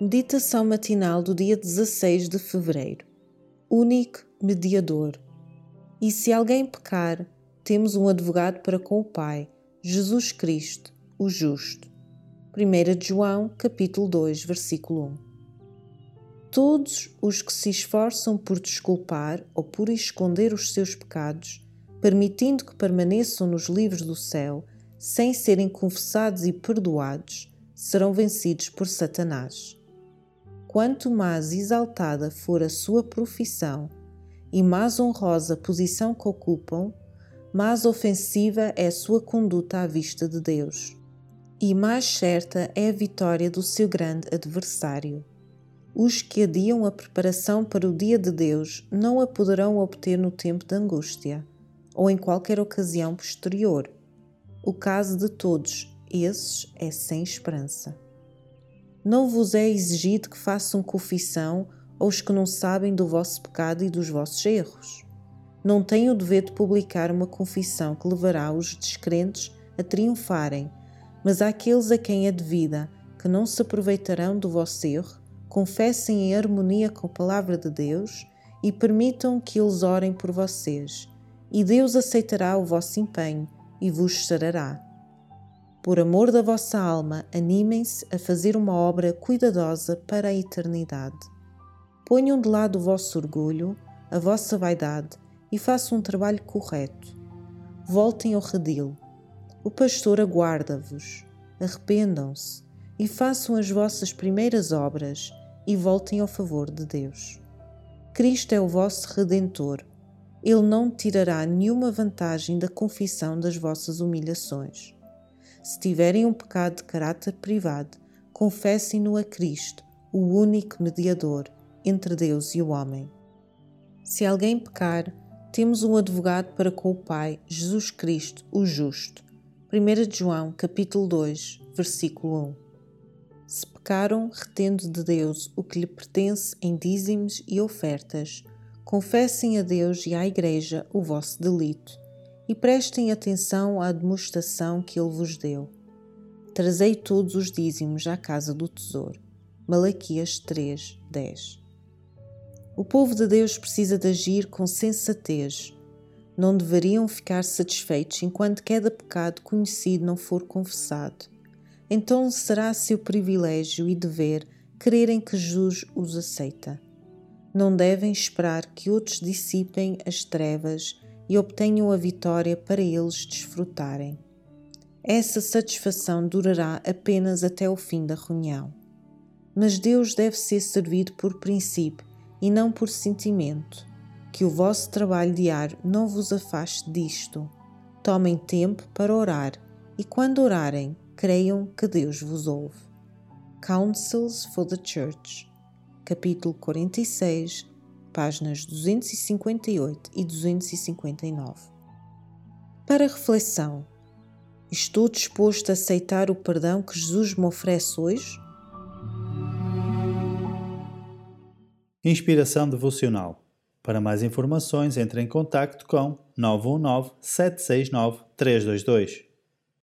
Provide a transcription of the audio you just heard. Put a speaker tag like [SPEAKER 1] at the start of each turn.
[SPEAKER 1] Meditação matinal do dia 16 de fevereiro. Único mediador. E se alguém pecar, temos um advogado para com o Pai, Jesus Cristo, o justo. 1 João, capítulo 2, versículo 1. Todos os que se esforçam por desculpar ou por esconder os seus pecados, permitindo que permaneçam nos livros do céu, sem serem confessados e perdoados, serão vencidos por Satanás. Quanto mais exaltada for a sua profissão e mais honrosa posição que ocupam, mais ofensiva é a sua conduta à vista de Deus, e mais certa é a vitória do seu grande adversário. Os que adiam a preparação para o dia de Deus não a poderão obter no tempo de angústia ou em qualquer ocasião posterior. O caso de todos esses é sem esperança. Não vos é exigido que façam confissão aos que não sabem do vosso pecado e dos vossos erros. Não têm o dever de publicar uma confissão que levará os descrentes a triunfarem, mas àqueles a quem é devida, que não se aproveitarão do vosso erro, confessem em harmonia com a palavra de Deus e permitam que eles orem por vocês, e Deus aceitará o vosso empenho e vos sarará. Por amor da vossa alma, animem-se a fazer uma obra cuidadosa para a eternidade. Ponham de lado o vosso orgulho, a vossa vaidade e façam um trabalho correto. Voltem ao redil. O pastor aguarda-vos. Arrependam-se e façam as vossas primeiras obras e voltem ao favor de Deus. Cristo é o vosso redentor. Ele não tirará nenhuma vantagem da confissão das vossas humilhações. Se tiverem um pecado de caráter privado, confessem-no a Cristo, o único mediador entre Deus e o homem. Se alguém pecar, temos um advogado para com o Pai, Jesus Cristo, o justo. 1 João, capítulo 2, versículo 1. Se pecaram, retendo de Deus o que lhe pertence em dízimos e ofertas, confessem a Deus e à Igreja o vosso delito e prestem atenção à demonstração que ele vos deu. Trazei todos os dízimos à casa do tesouro. Malaquias 3, 10. O povo de Deus precisa de agir com sensatez. Não deveriam ficar satisfeitos enquanto cada pecado conhecido não for confessado. Então será seu privilégio e dever crerem que Jesus os aceita. Não devem esperar que outros dissipem as trevas e obtenham a vitória para eles desfrutarem. Essa satisfação durará apenas até o fim da reunião. Mas Deus deve ser servido por princípio e não por sentimento. Que o vosso trabalho diário não vos afaste disto. Tomem tempo para orar e, quando orarem, creiam que Deus vos ouve. Counsels for the Church, capítulo 46, páginas 258 e 259. Para reflexão, estou disposto a aceitar o perdão que Jesus me oferece hoje?
[SPEAKER 2] Inspiração devocional. Para mais informações, entre em contato com 919 769 322.